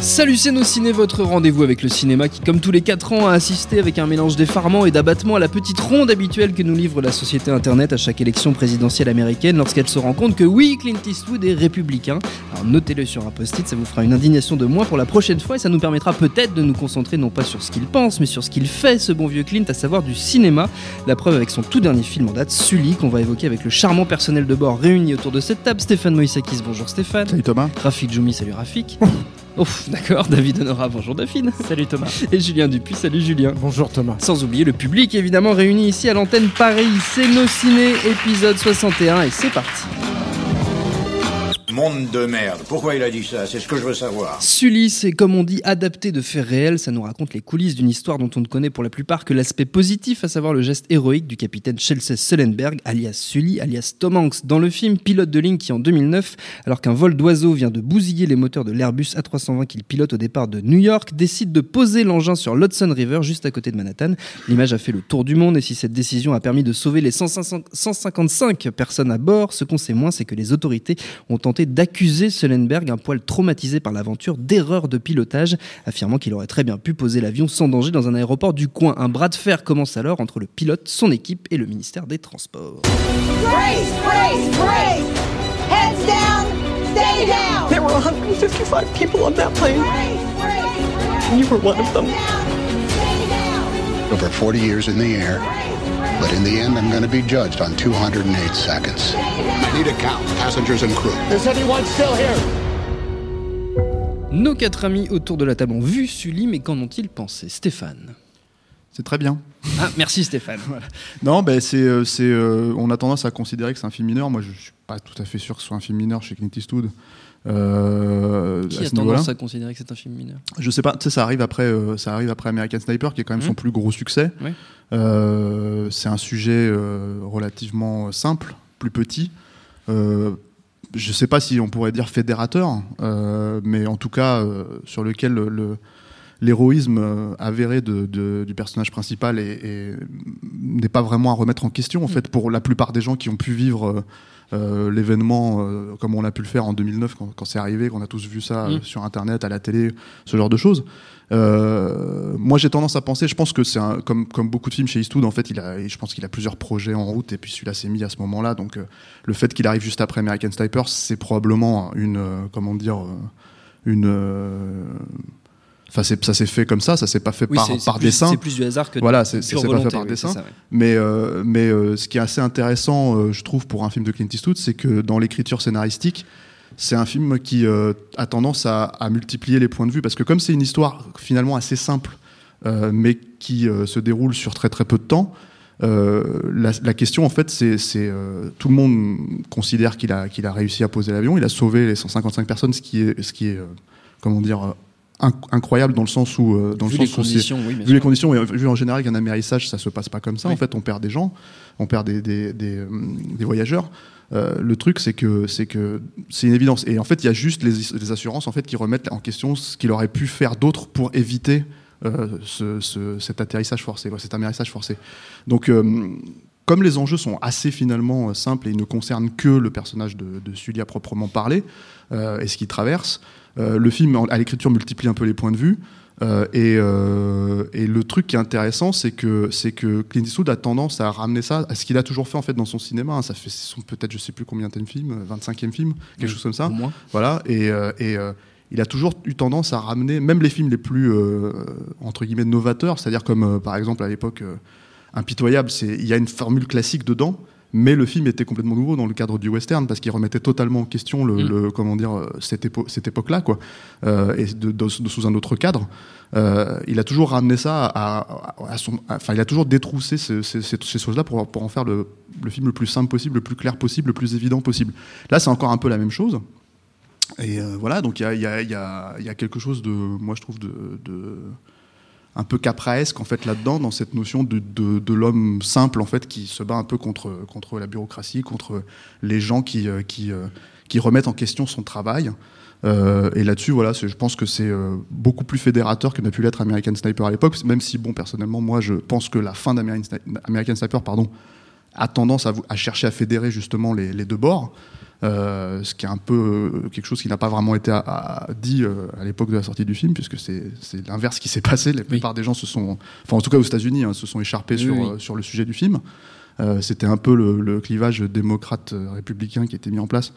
Salut c'est nos ciné, votre rendez-vous avec le cinéma qui comme tous les 4 ans a assisté avec un mélange d'effarement et d'abattement à la petite ronde habituelle que nous livre la société internet à chaque élection présidentielle américaine lorsqu'elle se rend compte que oui, Clint Eastwood est républicain. Alors notez-le sur un post-it, ça vous fera une indignation de moins pour la prochaine fois et ça nous permettra peut-être de nous concentrer non pas sur ce qu'il pense mais sur ce qu'il fait ce bon vieux Clint, à savoir du cinéma. La preuve avec son tout dernier film en date, Sully, qu'on va évoquer avec le charmant personnel de bord réuni autour de cette table. Stéphane Moïsakis, bonjour Stéphane. Salut Thomas. Rafik Djoumi, salut Rafik. Ouf, d'accord, David Honora, bonjour Daphine. Salut Thomas. Et Julien Dupuis, salut Julien. Bonjour Thomas. Sans oublier le public évidemment réuni ici à l'antenne Paris, c'est nos ciné, épisode 61 et c'est parti. Monde de merde. Pourquoi il a dit ça? C'est ce que je veux savoir. Sully, c'est comme on dit adapté de faits réels, ça nous raconte les coulisses d'une histoire dont on ne connaît pour la plupart que l'aspect positif, à savoir le geste héroïque du capitaine Chelsea Sullenberg, alias Sully, alias Tom Hanks, dans le film pilote de ligne qui en 2009, alors qu'un vol d'oiseau vient de bousiller les moteurs de l'Airbus A320 qu'il pilote au départ de New York, décide de poser l'engin sur l'Hudson River juste à côté de Manhattan. L'image a fait le tour du monde et si cette décision a permis de sauver les 155 personnes à bord, ce qu'on sait moins, c'est que les autorités ont tenté d'accuser Sullenberg, un poil traumatisé par l'aventure, d'erreur de pilotage, affirmant qu'il aurait très bien pu poser l'avion sans danger dans un aéroport du coin. Un bras de fer commence alors entre le pilote, son équipe et le ministère des Transports. Brace, brace, brace! Heads down, stay down! There were 155 people on that plane. Brace, brace, brace! You were one of them. Down, stay down! over 40 years in the air, but in the end, I'm going to be judged on 208 seconds. I need a count, passengers and crew. Is anyone still here? Nos quatre amis autour de la table ont vu Sully, mais qu'en ont-ils pensé? Stéphane C'est très bien. Ah, merci Stéphane. Non, ben c'est, euh, c'est, euh, on a tendance à considérer que c'est un film mineur. Moi, je suis pas tout à fait sûr que ce soit un film mineur chez Clint Eastwood. Euh, Qui a tendance à considérer que c'est un film mineur Je sais pas. Tu sais, ça arrive après, euh, ça arrive après American Sniper, qui est quand même son plus gros succès. Oui. Euh, c'est un sujet euh, relativement simple, plus petit. Je sais pas si on pourrait dire fédérateur, mais en tout cas sur lequel le- le, l'héroïsme euh, avéré de, de- du personnage principal est- est- n'est pas vraiment à remettre en question en fait pour la plupart des gens qui ont pu vivre euh, euh, l'événement euh, comme on a pu le faire en 2009 quand, quand c'est arrivé, qu'on a tous vu ça euh, Mm. sur internet, à la télé, ce genre de choses. Moi j'ai tendance à penser, je pense que c'est un- comme, comme beaucoup de films chez Eastwood, en fait, il a, je pense qu'il a plusieurs projets en route et puis celui-là s'est mis à ce moment-là. Donc le fait qu'il arrive juste après American Sniper, c'est probablement une, comment dire, une. Enfin, ça s'est fait comme ça, ça s'est pas fait Oui, par, plus- dessin. C'est plus du hasard que de Voilà, c'est- pas fait par oui, dessin. c'est ça, ouais. Mais, euh, mais euh, ce qui est assez intéressant, euh, je trouve, pour un film de Clint Eastwood, c'est que dans l'écriture scénaristique, c'est un film qui a tendance à, à multiplier les points de vue. Parce que comme c'est une histoire finalement assez simple, mais qui se déroule sur très très peu de temps, la, la question en fait, c'est c'est, tout le monde considère qu'il a, qu'il a réussi à poser l'avion, il a sauvé les 155 personnes, ce qui est, ce qui est comment dire, incroyable dans le sens où, euh, dans Vu le les sens où c'est- conditions, oui, vu les sûr. conditions et vu en général qu'un amérissage ça se passe pas comme ça Oui. en fait on perd des gens on perd des, des, des, euh, des voyageurs Euh, le truc c'est que c'est que c'est une évidence et en fait il y a juste les, les assurances en fait qui remettent en question ce qu'il aurait pu faire d'autre pour éviter euh, ce, ce- cet atterrissage forcé cet amérissage forcé donc euh, comme les enjeux sont assez finalement euh, simples et ils ne concernent que le personnage de, de Sully à proprement parler euh, et ce qu'il traverse, euh, le film à l'écriture multiplie un peu les points de vue. euh, et, euh, et le truc qui est intéressant, c'est que, c'est que Clint Eastwood a tendance à ramener ça à ce qu'il a toujours fait en fait dans son cinéma. hein. Ça fait ce sont peut-être je sais plus combien de film, 25e film, quelque Oui, chose comme ça. Au moins. Voilà, et, euh, et, euh, il a toujours eu tendance à ramener, même les films les plus, euh, entre guillemets, novateurs, c'est-à-dire comme, euh, par exemple, à l'époque, euh, Impitoyable, c'est- il y a une formule classique dedans, mais le film était complètement nouveau dans le cadre du western, parce qu'il remettait totalement en question le, Mm. le- comment dire, cette, épo- cette époque-là, quoi, euh, et de, de- de- sous un autre cadre. Euh, il a toujours ramené ça à, à- à son, enfin, il a toujours détroussé ce- ce- ces, ces choses-là pour, pour en faire le, le film le plus simple possible, le plus clair possible, le plus évident possible. Là, c'est encore un peu la même chose. Et euh, voilà, donc il y a, il y a- il y a- il y a quelque chose de, moi je trouve, de, de- un peu capraesque en fait là-dedans, dans cette notion de, l'homme simple en fait qui se bat un peu contre, contre la bureaucratie, contre les gens qui, euh, qui, euh, qui remettent en question son travail. Euh, et là-dessus, voilà, je pense que c'est beaucoup plus fédérateur que n'a pu l'être American Sniper à l'époque, même si, bon, personnellement, moi, je pense que la fin d'American Sni- American Sniper, pardon, a tendance à, chercher à fédérer justement les deux bords. Euh, ce qui est un peu euh, quelque chose qui n'a pas vraiment été à- à- dit euh, à l'époque de la sortie du film, puisque c'est l'inverse qui s'est passé. La plupart des gens se sont, enfin en tout cas aux États-Unis, hein, se sont écharpés Oui, sur, oui. sur le sujet du film. Euh, C'était un peu le, le clivage démocrate-républicain qui était mis en place.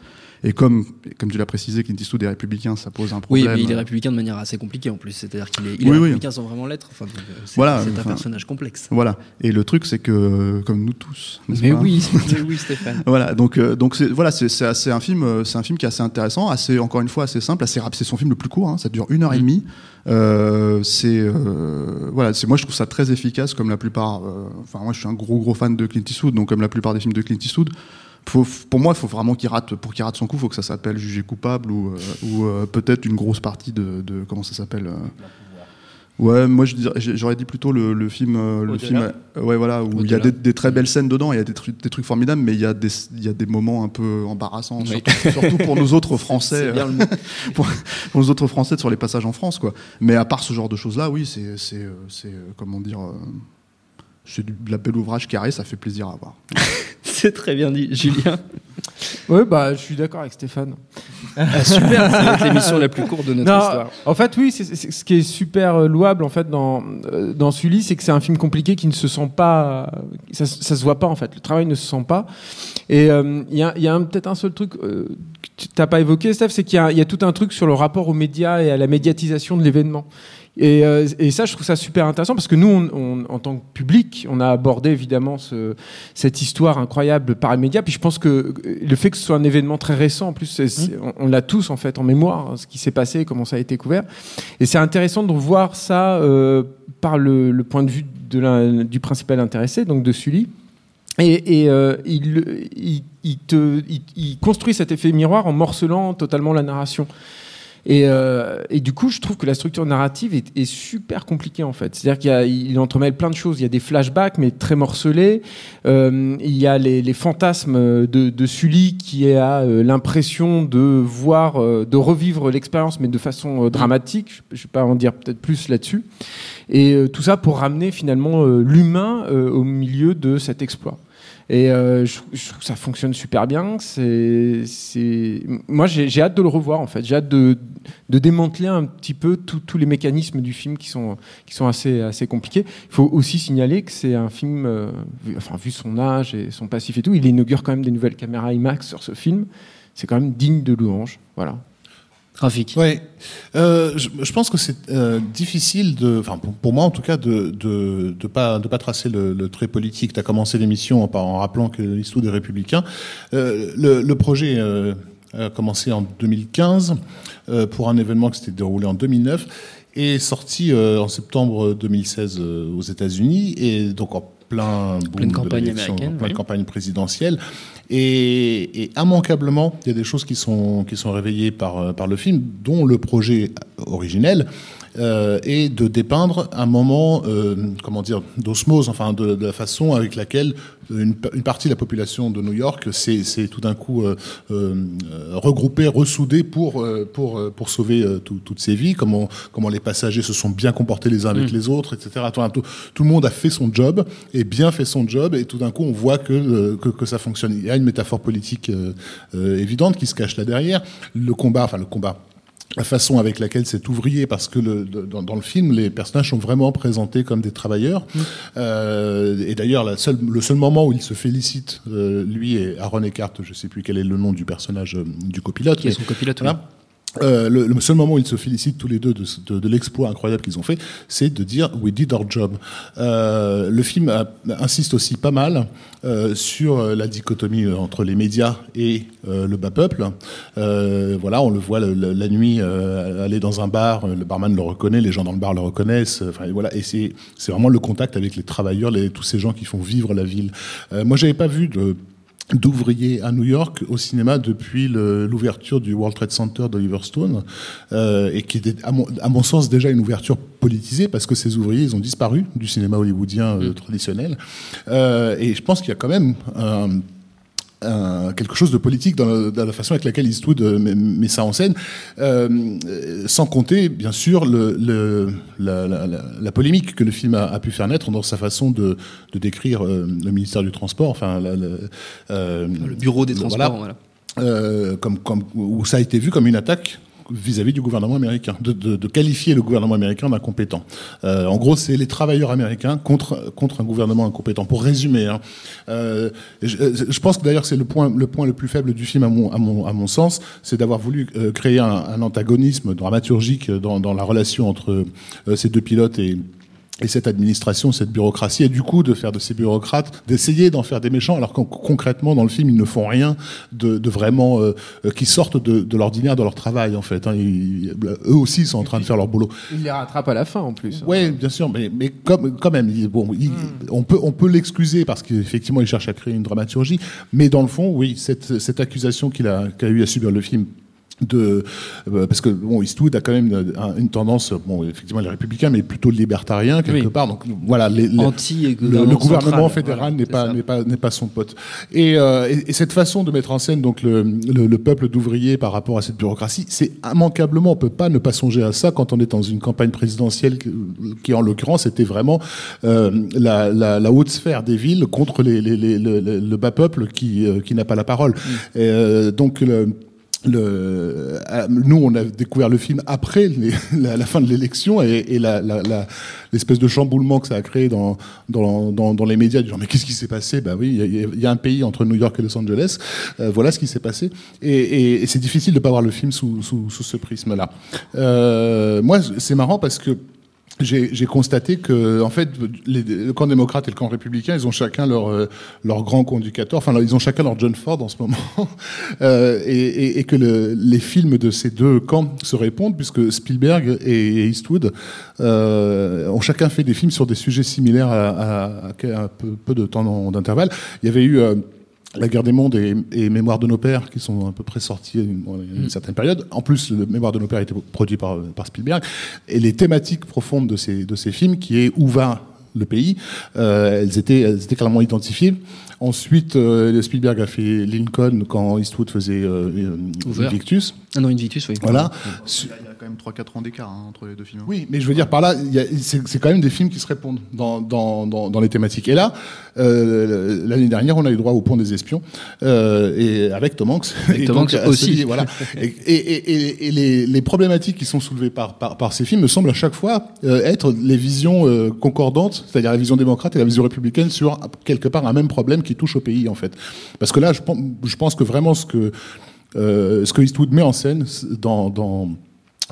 Et comme, comme tu l'as précisé, Clint Eastwood est républicain, ça pose un Oui, problème. mais il est républicain de manière assez compliquée en plus. C'est-à-dire qu'il est, il est Oui, oui. républicain sans vraiment l'être. Enfin, euh, c'est Voilà, c'est un enfin, personnage complexe. Voilà. Et le truc, c'est que, comme nous tous, Mais pas oui, mais oui, Stéphane. Voilà, donc euh, donc c'est voilà, c'est c'est un film, euh, c'est un film qui est assez intéressant, assez encore une fois assez simple, assez rapide. C'est son film le plus court, hein, ça dure une heure et demie. Euh, c'est euh, voilà, c'est moi je trouve ça très efficace comme la plupart. euh, Enfin moi je suis un gros gros fan de Clint Eastwood, donc comme la plupart des films de Clint Eastwood. Faut, pour moi, il faut vraiment qu'il rate, pour qu'il rate son coup, il faut que ça s'appelle jugé coupable ou, euh, ou euh, peut-être une grosse partie de, de comment ça s'appelle. euh, Ouais, moi j'aurais dit plutôt le, le film, le film, ouais voilà, où il y a des, des très belles scènes dedans, il y a des, trucs- des trucs formidables, mais il y a des, il y a des moments un peu embarrassants, Oui. surtout, surtout pour nous autres Français, bien le pour, pour autres Français sur les passages en France, quoi. Mais à part ce genre de choses-là, oui, c'est, c'est, comment dire, c'est du, de la belle ouvrage carré, ça fait plaisir à voir. C'est très bien dit, Julien. Oui, bah, je suis d'accord avec Stéphane. Ah, super, être l'émission la plus courte de notre Non, histoire. en fait, oui, c'est- c'est- ce qui est super euh, louable en fait dans euh, dans Sully, c'est que c'est un film compliqué qui ne se sent pas, ça, ça se voit pas en fait. Le travail ne se sent pas. Et euh, il y a, il y a un- peut-être un seul truc euh, que tu t'as pas évoqué, Steph, c'est qu'il y, a- il y a tout un truc sur le rapport aux médias et à la médiatisation de l'événement. Et, euh, et ça, je trouve ça super intéressant parce que nous, on, on- en tant que public, on a abordé évidemment ce, cette histoire incroyable par les médias. Puis je pense que euh, le fait que ce soit un événement très récent, en plus, c'est- on, on l'a tous en fait en mémoire, hein, ce qui s'est passé, comment ça a été couvert. Et c'est intéressant de voir ça euh, par le, le point de vue de l'un- du principal intéressé, donc de Sully. Et, et, euh, il, il, il te, il, il construit cet effet miroir en morcelant totalement la narration. Et, euh, du coup, je trouve que la structure narrative est, est super compliquée en fait. C'est-à-dire qu'il entremêle plein de choses. Il y a des flashbacks, mais très morcelés. Euh, il y a les, les fantasmes de, de Sully qui a euh, l'impression de voir, euh, de revivre l'expérience, mais de façon euh, dramatique. Je ne vais pas en dire peut-être plus là-dessus. Et tout ça pour ramener finalement l'humain au milieu de cet exploit. Et euh, je, trouve que ça fonctionne super bien. C'est. Moi, j'ai, hâte de le revoir, en fait. J'ai hâte de, démanteler un petit peu tous tous les mécanismes du film qui sont, qui sont assez, assez compliqués. Il faut aussi signaler que c'est un film, euh, vu, enfin, vu son âge et son passif et tout, il inaugure quand même des nouvelles caméras IMAX sur ce film. C'est quand même digne de louange. Voilà. Rafik. Ouais, euh, je, pense que c'est euh, difficile de, enfin pour, moi en tout cas, de de, de pas de pas tracer le, trait politique. Tu as commencé l'émission en, rappelant que l'histoire des républicains. Euh, le, projet a commencé en 2015 euh, pour un événement qui s'était déroulé en 2009 et sorti en septembre 2016 euh, aux États-Unis et donc en plein boom de campagne américaine, pleine oui. campagne présidentielle. Et, et immanquablement, il y a des choses qui sont, qui sont réveillées par, euh, par le film, dont le projet originel euh, est de dépeindre un moment, euh, comment dire, d'osmose, enfin de, de la façon avec laquelle une, une partie de la population de New York s'est tout d'un coup euh, regroupée, ressoudée pour, pour, pour sauver tout- toutes ces vies, comment, comment les passagers se sont bien comportés les uns avec les autres, etc. Tout, tout, tout le monde a fait son job et bien fait son job et tout d'un coup on voit que, que, que ça fonctionne. Il y a une métaphore politique évidente qui se cache là derrière. Le combat, enfin le combat la façon avec laquelle c'est ouvrier, parce que le, dans, dans le film, les personnages sont vraiment présentés comme des travailleurs. Euh, et d'ailleurs, le seul moment où il se félicite, euh, lui et Aaron Eckhart, je sais plus quel est le nom du personnage euh, du copilote. Qui est son copilote, oui. Euh, le, le seul moment où ils se félicitent tous les deux de, de, de l'exploit incroyable qu'ils ont fait, c'est de dire we did our job. Euh, le film insiste aussi pas mal euh, sur la dichotomie euh, entre les médias et euh, le bas peuple. Voilà, on le voit la nuit aller dans un bar, le barman le reconnaît, les gens dans le bar le reconnaissent. Enfin voilà, et c'est vraiment le contact avec les travailleurs, les, tous ces gens qui font vivre la ville. Moi, j'avais pas vu de d'ouvriers à New York au cinéma depuis l'ouverture du World Trade Center d'Oliver Stone euh, et qui était à mon, à mon sens déjà une ouverture politisée parce que ces ouvriers ils ont disparu du cinéma hollywoodien euh, traditionnel. Euh, et je pense qu'il y a quand même un, un- quelque chose de politique dans, la façon avec laquelle Eastwood euh, met, met ça en scène, euh, sans compter bien sûr le, le- la, la- la- la polémique que le film a, a pu faire naître dans sa façon de, de décrire euh, le ministère du Transport, enfin euh, Le bureau des transports, voilà. comme, comme, où ça a été vu comme une attaque vis-à-vis du gouvernement américain, de, qualifier le gouvernement américain d'incompétent. Euh, en gros, c'est les travailleurs américains contre contre un gouvernement incompétent. Pour résumer, hein. Euh, je, je pense que d'ailleurs c'est le point le point le plus faible du film à mon à mon à mon sens, c'est d'avoir voulu euh, créer un, un antagonisme dramaturgique dans, dans la relation entre euh, ces deux pilotes et et cette administration, cette bureaucratie, et du coup de faire de ces bureaucrates, d'essayer d'en faire des méchants, alors que concrètement dans le film ils ne font rien de, de vraiment euh, euh, qui sortent de, de l'ordinaire de leur travail en fait. Hein. Ils- eux aussi ils sont en train de faire leur boulot. Il les rattrape à la fin en plus. Ouais, bien sûr, mais, mais comme, quand même, bon, il- on peut, on peut l'excuser parce qu'effectivement, il cherche à créer une dramaturgie, mais dans le fond, oui, cette, cette accusation qu'il a, qu'a eu à subir le film. De, euh, parce que bon, Eastwood a quand même une, un- une tendance, bon, effectivement, il est républicain, mais plutôt libertarien quelque Oui. part. Donc voilà, les, les- Anti le, le gouvernement central, fédéral n'est pas n'est pas n'est pas son pote. Et, euh, et, et cette façon de mettre en scène donc le, le, le peuple d'ouvriers par rapport à cette bureaucratie, c'est immanquablement on peut pas ne pas songer à ça quand on est dans une campagne présidentielle qui, qui, en l'occurrence était vraiment euh, la, la, la haute sphère des villes contre les, les, les- le, bas peuple qui euh, qui n'a pas la parole. Et, euh, donc le le, euh, nous, on a découvert le film après la, fin de l'élection et, et l'espèce de chamboulement que ça a créé dans, dans, dans, les médias. Du genre, mais qu'est-ce qui s'est passé? Ben oui, il y a- un pays entre New York et Los Angeles. Euh, voilà ce qui s'est passé. Et, c'est difficile de pas voir le film sous, sous, sous ce prisme-là. Euh, moi, c'est marrant parce que j'ai constaté que, en fait, le camp démocrate et le camp républicain, ils ont chacun leur euh, leur grand conducteur. Enfin, ils ont chacun leur John Ford en ce moment, Euh, et, et, et que le, les films de ces deux camps se répondent, puisque Spielberg et Eastwood euh, ont chacun fait des films sur des sujets similaires à, à, à un peu, peu de temps d'intervalle. Il y avait eu euh, la guerre des mondes et, et Mémoire de nos pères, qui sont à peu près sortis à une, une certaine période. En plus, le Mémoire de nos pères a été produit par, par Spielberg. Et les thématiques profondes de ces, de ces films, qui est où va le pays, euh, elles, étaient, elles étaient clairement identifiées. Ensuite, euh, Spielberg a fait Lincoln quand Eastwood faisait euh, euh. Invictus. Ah non, Invictus, oui. Voilà. A quand même 3-4 ans d'écart hein, entre les deux films. Oui, mais je veux dire par là, c'est quand même des films qui se répondent dans, dans, dans, dans les thématiques. Et là, euh, l'année dernière, on a eu droit au Pont des Espions, euh, et avec Tom Hanks. Avec Et Tom Hanks aussi. celui- voilà. Et, et, et, et- et les, les problématiques qui sont soulevées par, par, par ces films me semblent à chaque fois euh, être les visions euh, concordantes, c'est-à-dire la vision démocrate et la vision républicaine sur quelque part un même problème qui touche au pays en fait. Parce que là, je pense, je pense que vraiment ce que euh, ce que Eastwood met en scène dans, dans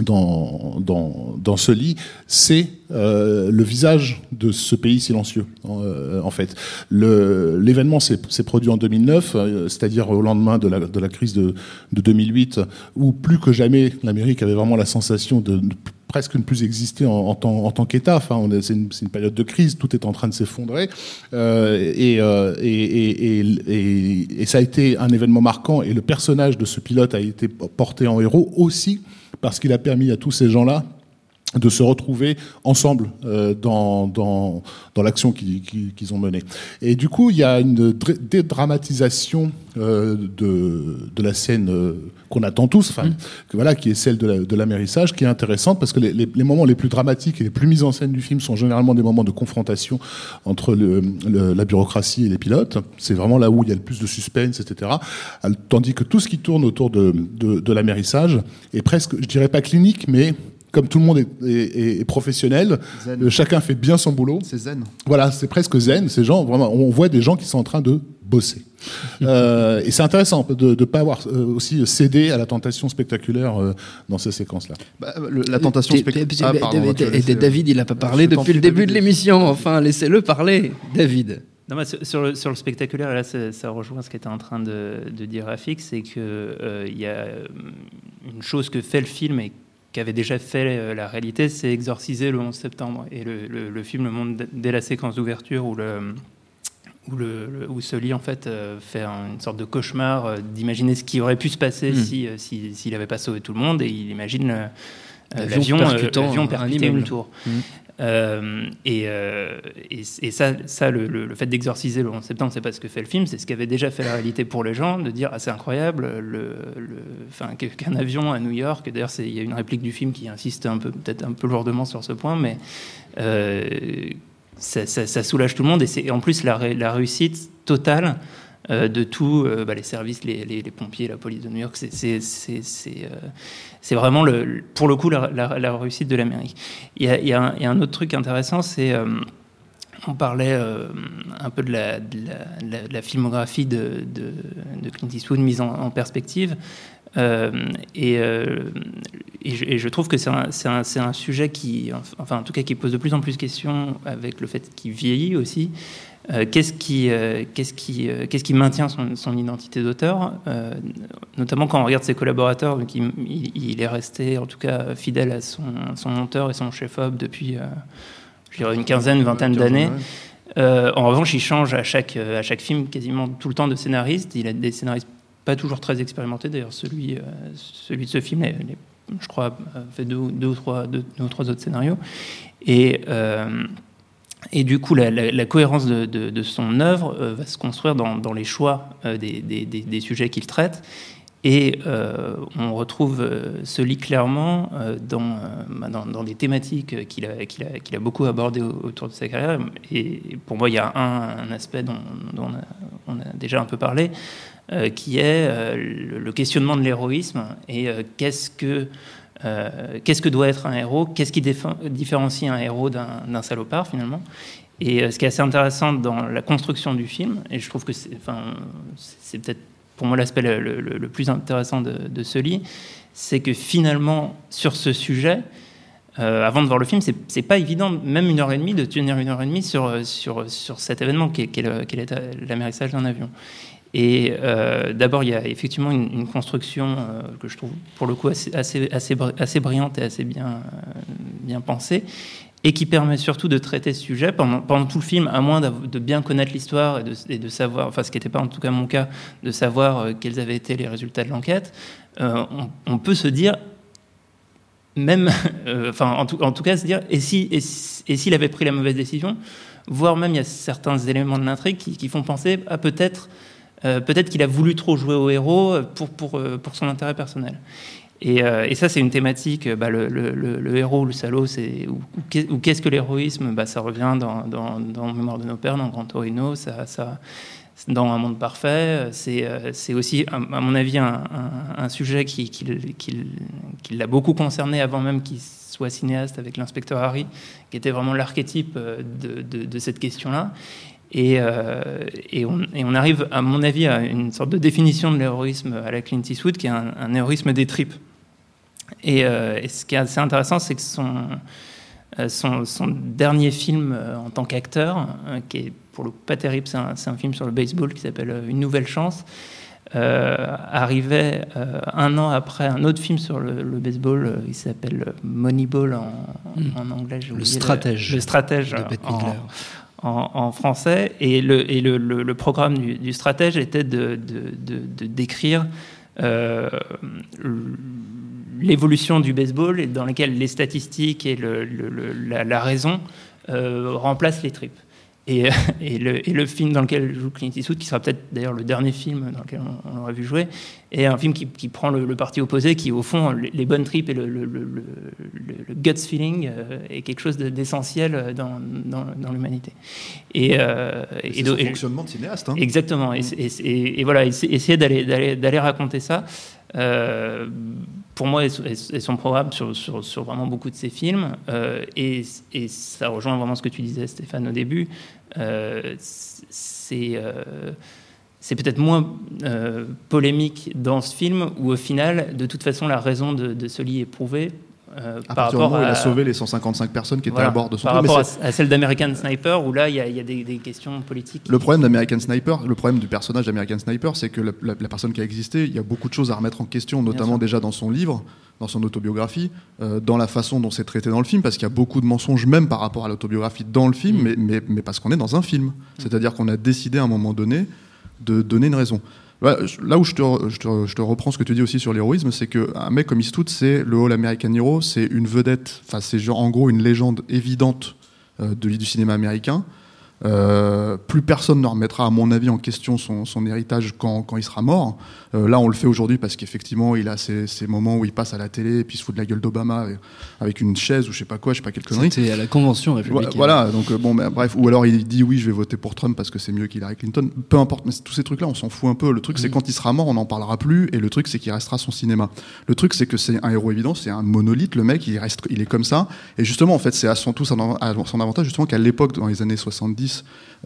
dans, dans, dans ce lit, c'est euh, le visage de ce pays silencieux, en, euh, en fait. L'événement s'est produit en 2009, euh, c'est-à-dire au lendemain de la, de la crise de, de 2008, où plus que jamais l'Amérique avait vraiment la sensation de, presque ne plus exister en, en tant, tant qu'État. Enfin, c'est une, une période de crise, tout est en train de s'effondrer, euh, et, euh, et, et- et ça a été un événement marquant. Et le personnage de ce pilote a été porté en héros aussi parce qu'il a permis à tous ces gens-là de se retrouver ensemble euh, dans, dans, dans l'action qu'ils ont menée. Et du coup, il y a une dr- dédramatisation euh, de, de la scène euh, qu'on attend tous, enfin, que voilà, qui est celle de la- de l'amérissage, qui est intéressante parce que les, les- les moments les plus dramatiques et les plus mis en scène du film sont généralement des moments de confrontation entre le, le- la bureaucratie et les pilotes. C'est vraiment là où il y a le plus de suspense, etc. Tandis que tout ce qui tourne autour de, de, de l'amérissage est presque, je dirais pas clinique, mais comme tout le monde est, est- est professionnel, Zen. euh, chacun fait bien son boulot. C'est zen. Voilà, c'est presque zen. Ces gens, vraiment, on voit des gens qui sont en train de bosser. Euh, et c'est intéressant de ne pas avoir euh, aussi cédé à la tentation spectaculaire euh, dans ces séquences-là. Bah, la tentation spectaculaire. Ah, David, il n'a pas parlé depuis le début de l'émission. Enfin, laissez-le parler. David. Non, mais sur, le, sur le spectaculaire, et là, ça, ça rejoint ce qu'était en train de, de dire Rafik, c'est qu'il il y a une chose que fait le film et qu'avait déjà fait euh, la réalité, c'est exorciser le 11 septembre. Et le, le- le film le montre dès la séquence d'ouverture où le où, le, où ce lit en fait euh, fait un- une sorte de cauchemar euh, d'imaginer ce qui aurait pu se passer Mm. si euh, si- s'il n'avait pas sauvé tout le monde et il imagine L'avion percutant l'avion un immeuble. une tour. Mm. Euh, et, euh, et, ça, le, fait d'exorciser le 11 septembre, c'est pas ce que fait le film, c'est ce qu'avait déjà fait la réalité pour les gens, de dire ah, c'est incroyable, le, le- enfin, qu'un avion à New York, d'ailleurs il y a une réplique du film qui insiste un peu, peut-être un peu lourdement sur ce point, mais euh, ça, soulage tout le monde et c'est en plus la réussite totale euh, de tous euh, bah, les services, les, pompiers, la police de New York. C'est- euh, vraiment, pour le coup, la, réussite de l'Amérique. Il y a, un- autre truc intéressant, c'est... on parlait un peu de la, filmographie de, de- Clint Eastwood mise en, perspective. Et, je, trouve que c'est un sujet qui, enfin en tout cas, qui pose de plus en plus de questions avec le fait qu'il vieillit aussi. Euh, qu'est-ce qui, euh, qu'est-ce qui, euh, qu'est-ce qui maintient son, son identité d'auteur, notamment quand on regarde ses collaborateurs. Donc il, est resté, en tout cas, fidèle à son, son monteur et son chef-op depuis, je dirais, une quinzaine, vingtaine d'années. En revanche, il change à chaque, à chaque film quasiment tout le temps de scénariste. Il a des scénaristes pas toujours très expérimentés. D'ailleurs, celui, celui de ce film, il- il- je crois, a fait deux, ou- deux ou, trois, deux, deux ou trois autres scénarios. Et, et du coup, la, cohérence de, son œuvre euh, va se construire dans, dans les choix euh, des, sujets qu'il traite. Et euh, on retrouve ce lit clairement dans, bah, dans, dans des thématiques qu'il a, beaucoup abordées au- autour de sa carrière. Et pour moi, il y a un, aspect dont, on, a, on a déjà un peu parlé, qui est le, questionnement de l'héroïsme et qu'est-ce que euh, qu'est-ce que doit être un héros? Qu'est-ce qui différencie un héros d'un salopard finalement? Et euh, ce qui est assez intéressant dans la construction du film, et je trouve que c'est peut-être pour moi l'aspect le, plus intéressant de, ce lit, c'est que finalement sur ce sujet, euh, avant de voir le film, c'est pas évident, même une heure et demie, de tenir une heure et demie sur, sur, sur cet événement qui est, qui est l'amérissage d'un avion. Et euh, d'abord, il y a effectivement une, construction euh, que je trouve pour le coup assez, assez, assez, br- assez brillante et assez bien, euh, bien pensée, et qui permet surtout de traiter ce sujet pendant, pendant tout le film, à moins de bien connaître l'histoire et de, savoir, enfin ce qui n'était pas en tout cas mon cas, de savoir quels avaient été les résultats de l'enquête, on, peut se dire, même, enfin en tout, cas se dire, et si, et si- et s'il avait pris la mauvaise décision, voire même il y a certains éléments de l'intrigue qui, qui font penser à peut-être euh, peut-être qu'il a voulu trop jouer au héros pour, pour, euh, pour son intérêt personnel. Et, euh, et ça, c'est une thématique, bah, le, le- le- le héros, le salaud, ou, ou qu'est- ou qu'est-ce que l'héroïsme bah, Ça revient dans, dans, dans Mémoire de nos pères, dans Grand Torino, ça, ça, dans Un monde parfait. C'est, aussi, à mon avis, un, un- sujet qui, qui, qui- qui l'a beaucoup concerné avant même qu'il soit cinéaste avec l'inspecteur Harry, qui était vraiment l'archétype de- de cette question-là. Et, euh, et, on, et on arrive, à mon avis, à une sorte de définition de l'héroïsme à la Clint Eastwood, qui est un, un héroïsme des tripes. Et, euh, et ce qui est assez intéressant, c'est que son, euh, son, son dernier film en tant qu'acteur, qui est pour le coup pas terrible, c'est un, film sur le baseball qui s'appelle Une nouvelle chance, euh, arrivait euh, un an après un autre film sur le, le baseball, euh, il s'appelle Moneyball en, en anglais. Hmm. Le stratège Le stratège de en- Midler. En, français. Et le, programme du, stratège était de, décrire euh, l'évolution du baseball dans lequel les statistiques et la raison euh, remplacent les tripes. Et, et le, et le film dans lequel joue Clint Eastwood, qui sera peut-être d'ailleurs le dernier film dans lequel on, on l'aurait vu jouer, est un film qui, qui prend le, le parti opposé, qui au fond, les, les bonnes tripes et le, le- guts feeling euh, est quelque chose de- d'essentiel dans, dans, dans l'humanité. Et, euh, Et son et- fonctionnement de cinéaste. hein. Exactement. Et, et voilà, essa- essayer d'aller raconter ça, euh, pour moi, est, son programme sur, vraiment beaucoup de ses films. euh, et, ça rejoint vraiment ce que tu disais, Stéphane, au début. Euh, c'est. peut-être moins polémique dans ce film où au final, de toute façon, la raison de, de ce lit est prouvée euh, À par rapport où il à a sauvé les 155 personnes qui étaient voilà, à bord de son par rapport à, celle d'American Sniper où là il y a, il y a des, des questions politiques. Le problème d'American Sniper, le problème du personnage d'American Sniper, c'est que la, la- la personne qui a existé, il y a beaucoup de choses à remettre en question, notamment déjà dans son livre, dans son autobiographie, euh, dans la façon dont c'est traité dans le film, parce qu'il y a beaucoup de mensonges même par rapport à l'autobiographie dans le film, Mm. mais, mais, mais parce qu'on est dans un film. C'est-à-dire qu'on a décidé à un moment donné de donner une raison. Je- là où je te, reprends ce que tu dis aussi sur l'héroïsme, c'est qu'un mec comme Eastwood, c'est le All American Hero, c'est une vedette, enfin c'est en gros une légende évidente euh, de, du cinéma américain. Euh, plus personne ne remettra, à mon avis, en question son, son héritage quand, quand il sera mort. Euh, là, on le fait aujourd'hui parce qu'effectivement, il a ces, ces moments où il passe à la télé et puis il se fout de la gueule d'Obama avec une chaise ou je sais pas quoi, je sais pas quelle connerie. C'était à la convention républicaine. Voilà, donc euh, bon, ben, bref, ou alors il dit oui, je vais voter pour Trump parce que c'est mieux qu'Hillary Clinton. Peu importe, mais tous ces trucs-là, on s'en fout un peu. Le truc, c'est quand il sera mort, on n'en parlera plus, et le truc, c'est qu'il restera son cinéma. Le truc, c'est que c'est un héros évident, c'est un monolithe. Le mec, il reste, il est comme ça. Et justement, en fait, c'est à son tout son, à son avantage justement qu'à l'époque, dans les années 70,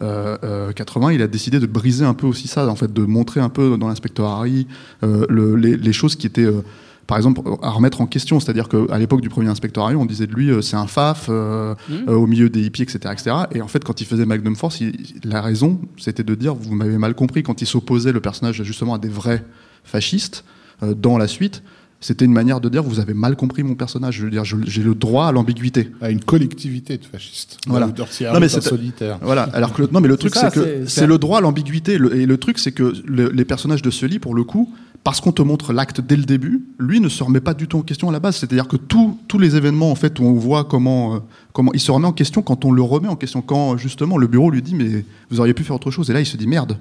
euh, euh, 80, il a décidé de briser un peu aussi ça, en fait, de montrer un peu dans l'inspecteur Harry euh, le- les, les choses qui étaient euh, par exemple, à remettre en question. C'est-à-dire qu'à l'époque du premier inspecteur Harry, on disait de lui, euh, c'est un faf euh, euh, au milieu des hippies, etc., etc. Et en fait, quand il faisait Magnum Force, il- la raison, c'était de dire, vous m'avez mal compris, quand il s'opposait le personnage justement à des vrais fascistes euh, dans la suite. C'était une manière de dire vous avez mal compris mon personnage. Je veux dire, j'ai le droit à l'ambiguïté. À une collectivité de fascistes. Voilà. Non, mais c'est- solitaire. Voilà. Alors que le, non, mais le truc c'est que c'est- le droit à l'ambiguïté. Et le truc c'est que le- les personnages de Sully, pour le coup, parce qu'on te montre l'acte dès le début, lui ne se remet pas du tout en question à la base. C'est-à-dire que tous tous les événements en fait où on voit comment euh, comment il se remet en question quand on le remet en question. Quand justement le bureau lui dit mais vous auriez pu faire autre chose. Et là il se dit merde.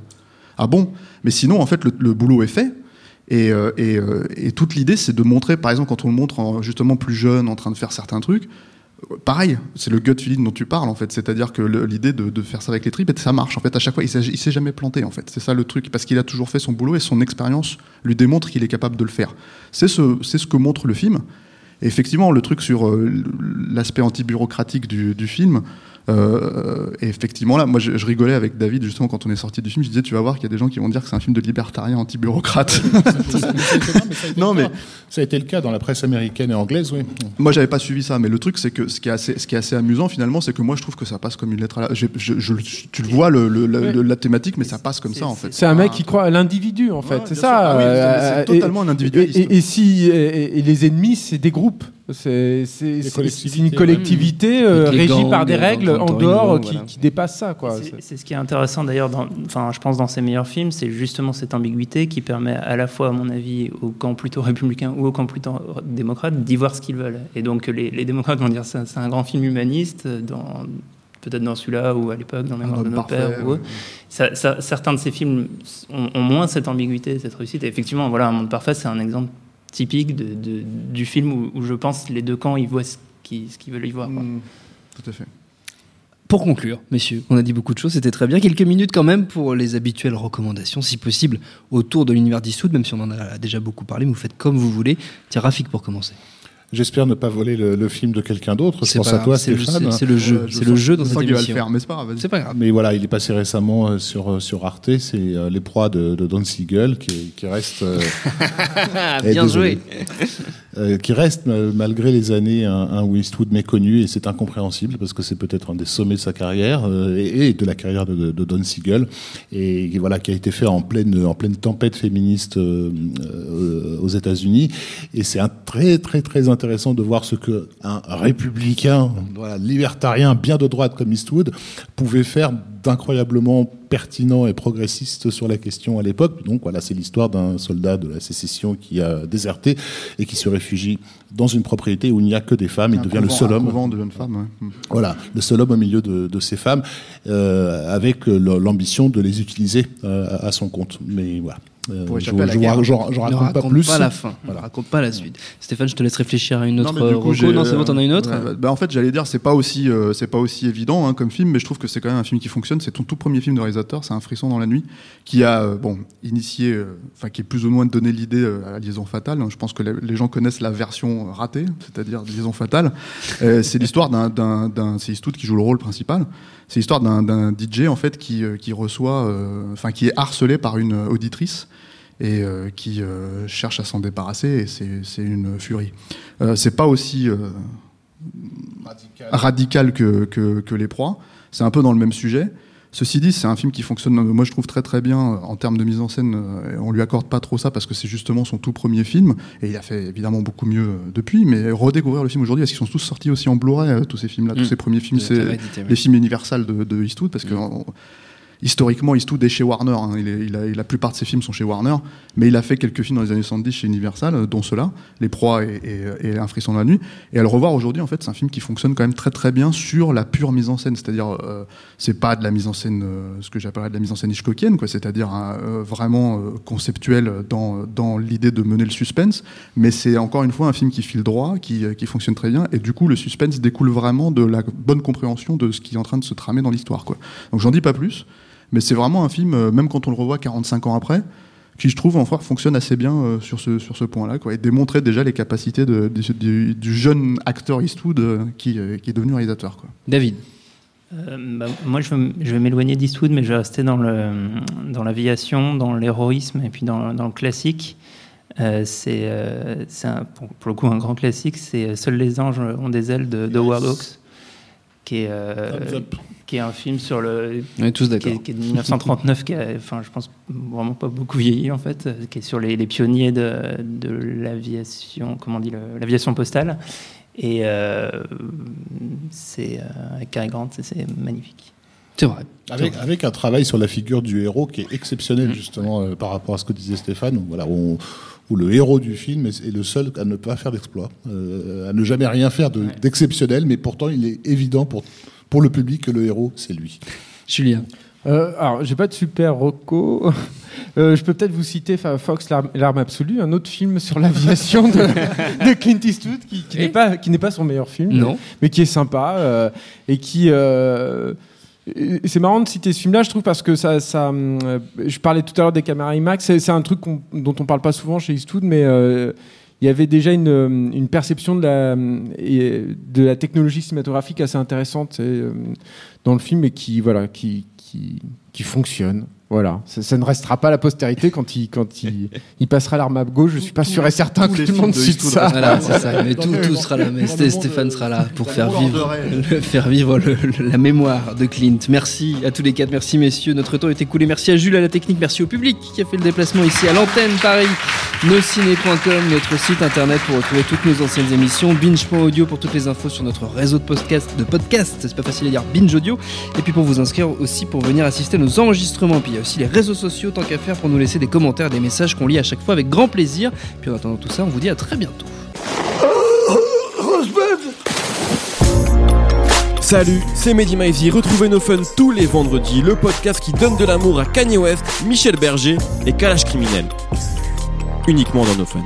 Ah bon? Mais sinon en fait le, le boulot est fait. Et, euh, euh, et toute l'idée, c'est de montrer, par exemple, quand on le montre en- justement plus jeune, en train de faire certains trucs, euh, pareil, c'est le gut feeling dont tu parles, en fait. C'est-à-dire que l'idée de, faire ça avec les tripes, ça marche. En fait, à chaque fois, il il s'est jamais planté, en fait. C'est ça le truc, parce qu'il a toujours fait son boulot et son expérience lui démontre qu'il est capable de le faire. C'est ce, que montre le film. Et effectivement, le truc sur l'aspect anti-bureaucratique du film, euh, effectivement, là, moi, je, rigolais avec David, justement, quand on est sorti du film, je disais, tu vas voir qu'il y a des gens qui vont dire que c'est un film de libertarien anti-bureaucrate. Non, mais- Ça a été le cas dans la presse américaine et anglaise, oui. Moi, j'avais pas suivi ça, mais le truc, c'est que ce qui est assez, amusant finalement, c'est que moi, je trouve que ça passe comme une lettre à la. tu le vois, la, thématique, mais ça passe comme ça en fait. C'est un mec qui croit à l'individu, en fait. C'est ça. Ah euh, c'est totalement un et- individualiste. Et, et si, et les ennemis, c'est des groupes. C'est une collectivité euh, les régie gangs, par des règles en dehors qui, voilà. qui dépassent ça. C'est- ce qui est intéressant d'ailleurs, enfin, je pense dans ses meilleurs films, c'est justement cette ambiguïté qui permet à la fois, à mon avis, au camp plutôt républicain ou au camp plutôt démocrate d'y voir ce qu'ils veulent. Et donc les, les démocrates vont dire c'est c'est un grand film humaniste, dans, peut-être dans celui-là ou à l'époque dans Mémoire Un de nos parfait, pères. ou ouais. autre. Ça- ça- certains de ces films ont, ont moins cette ambiguïté, cette réussite. Et effectivement, voilà, Un monde parfait, c'est un exemple typique de, de- du film où, où je pense les deux camps ils voient ce qu'ils veulent y voir. quoi. Mm, Tout à fait. Pour conclure, messieurs, on a dit beaucoup de choses, c'était très bien. Quelques minutes quand même pour les habituelles recommandations, si possible, autour de l'univers d'Eastwood, même si on en a déjà beaucoup parlé, mais vous faites comme vous voulez. Tiens, Rafik pour commencer. J'espère ne pas voler le, le film de quelqu'un d'autre. Je C'est pense pas à toi, grave, c'est le- Stéphane. c'est- c'est le jeu, c'est le jeu dans cette va le émission. faire, mais c'est pas grave. vas-y. C'est pas grave. Mais voilà, il est passé récemment euh, sur, euh, sur Arte, c'est euh, Les proies de, de Don Siegel qui, qui reste. Bien joué. euh, qui reste, malgré les années, un, un Eastwood méconnu, et c'est incompréhensible, parce que c'est peut-être un des sommets de sa carrière, euh, et, et de la carrière de, de- Don Siegel, et voilà, qui a été fait en pleine, en pleine tempête féministe euh, euh, aux États-Unis. Et c'est un très, très, très intéressant de voir ce que un républicain, voilà, libertarien, bien de droite comme Eastwood, pouvait faire d'incroyablement pertinent et progressiste sur la question à l'époque. Donc voilà, c'est l'histoire d'un soldat de la sécession qui a déserté et qui se réfugie dans une propriété où il n'y a que des femmes. Il Un devient le seul un homme. de jeunes femmes. ouais. Mm. Voilà, le seul homme au milieu de, de ces femmes, euh, avec l'ambition de les utiliser euh, à son compte. Mais voilà. Euh, Pour je à la je- guerre. je- je Ne raconte raconte pas plus. la fin. Ne raconte pas la suite. Stéphane, je te laisse réfléchir à une autre Non, mais du coup, Non, c'est bon, t'en as une autre Ouais, bah, en fait, j'allais dire, c'est pas aussi, euh, c'est pas aussi évident hein, comme film, mais je trouve que c'est quand même un film qui fonctionne. C'est ton tout premier film de réalisateur, c'est un frisson dans la nuit, qui a, euh, bon, initié, euh, enfin, qui est plus ou moins donné l'idée euh, à la liaison fatale. Je pense que les, les gens connaissent la version ratée, c'est-à-dire liaison fatale. Euh, c'est l'histoire d'un, d'un, d'un- c'est Eastwood qui joue le rôle principal. C'est l'histoire d'un, d'un DJ en fait qui, euh, qui reçoit, euh, enfin, qui est harcelé par une auditrice et euh, qui euh, cherche à s'en débarrasser et c'est, c'est une furie. Euh, c'est pas aussi euh, radical que, que, que Les Proies. C'est un peu dans le même sujet. Ceci dit, c'est un film qui fonctionne, moi je trouve très très bien en termes de mise en scène. euh, On lui accorde pas trop ça parce que c'est justement son tout premier film et il a fait évidemment beaucoup mieux depuis. Mais redécouvrir le film aujourd'hui, parce qu'ils sont tous sortis aussi en Blu-ray, tous ces films-là, Mm. tous ces premiers films, c'est les films universels de, de Eastwood parce que on- historiquement, Eastwood est chez Warner. hein. Il a- la plupart de ses films sont chez Warner, mais il a fait quelques films dans les années 70 chez Universal, euh, dont ceux-là, Les Proies et, et Un frisson dans la nuit. Et à le revoir aujourd'hui, en fait, c'est un film qui fonctionne quand même très très bien sur la pure mise en scène. C'est-à-dire, euh, c'est pas de la mise en scène, euh, ce que j'appellerais de la mise en scène Hitchcockienne, quoi. C'est-à-dire euh, vraiment euh, conceptuel dans, dans l'idée de mener le suspense. Mais c'est encore une fois un film qui file droit, qui, euh, qui fonctionne très bien. Et du coup, le suspense découle vraiment de la bonne compréhension de ce qui est en train de se tramer dans l'histoire, quoi. Donc j'en dis pas plus. Mais c'est vraiment un film, euh, même quand on le revoit 45 ans après, qui je trouve en fonctionne assez bien euh, sur ce, sur ce point-là, quoi, et démontrer déjà les capacités de- du- du, du jeune acteur Eastwood euh, qui, euh, qui est devenu réalisateur. Quoi. David. Euh, bah, moi, je vais, je vais m'éloigner d'Eastwood, mais je vais rester dans le dans l'aviation, dans l'héroïsme et puis dans, dans le classique. Euh, c'est euh, pour, pour le coup un grand classique. C'est Seuls les anges ont des ailes de, de Howard Hawks, qui est euh, qui est un film sur le On est tous qui d'accord. est, qui est de 1939, qui a, enfin, je pense vraiment pas beaucoup vieilli en fait, euh, qui est sur les, les pionniers de, de l'aviation, comment on dit, l'aviation postale. Et euh, c'est euh, avec Cary Grant, c'est- c'est magnifique. C'est vrai. Avec, avec un travail sur la figure du héros qui est exceptionnel justement euh, par rapport à ce que disait Stéphane, où, voilà, où, où le héros du film est, est le seul à ne pas faire d'exploit, euh, à ne jamais rien faire de- d'exceptionnel, mais pourtant il est évident pour, pour le public que le héros c'est lui. Julien. Euh, alors, j'ai pas de super Rocco. Euh, je peux peut-être vous citer Fox, l'arme absolue, un autre film sur l'aviation de, de Clint Eastwood qui, qui n'est pas qui n'est pas son meilleur film, Non. mais qui est sympa euh, et qui. C'est marrant de citer ce film-là, je trouve, parce que ça, euh, je parlais tout à l'heure des caméras IMAX. C'est un truc dont on parle pas souvent chez Eastwood, mais euh, il y avait déjà une, euh, perception de la, technologie cinématographique assez intéressante dans le film et qui, voilà, qui fonctionne. Voilà, ça, ça ne restera pas à la postérité quand il, quand il, il passera l'arme à gauche. Je suis pas sûr et certain que les tout le monde cite ça. Voilà, c'est ça. Mais tout, sera là. Mais Stéphane sera là pour faire vivre, de le- faire vivre le- le- la mémoire de Clint. Merci à tous les quatre. Merci messieurs. Notre temps est écoulé. Merci à Jules à la technique. Merci au public qui a fait le déplacement ici à l'antenne Paris. Nosciné.com, notre site internet pour retrouver toutes nos anciennes émissions. Binge.audio pour toutes les infos sur notre réseau de podcast. De podcast, c'est pas facile à dire. Binge Audio. Et puis pour vous inscrire aussi pour venir assister à nos enregistrements. Puis y a aussi les réseaux sociaux tant qu'à faire pour nous laisser des commentaires, des messages qu'on lit à chaque fois avec grand plaisir. Puis en attendant tout ça, on vous dit à très bientôt. Salut, c'est Mehdi Maizy. Retrouvez nos fun tous les vendredis, le podcast qui donne de l'amour à Kanye West, Michel Berger et Kalash Criminel. Uniquement dans nos fun.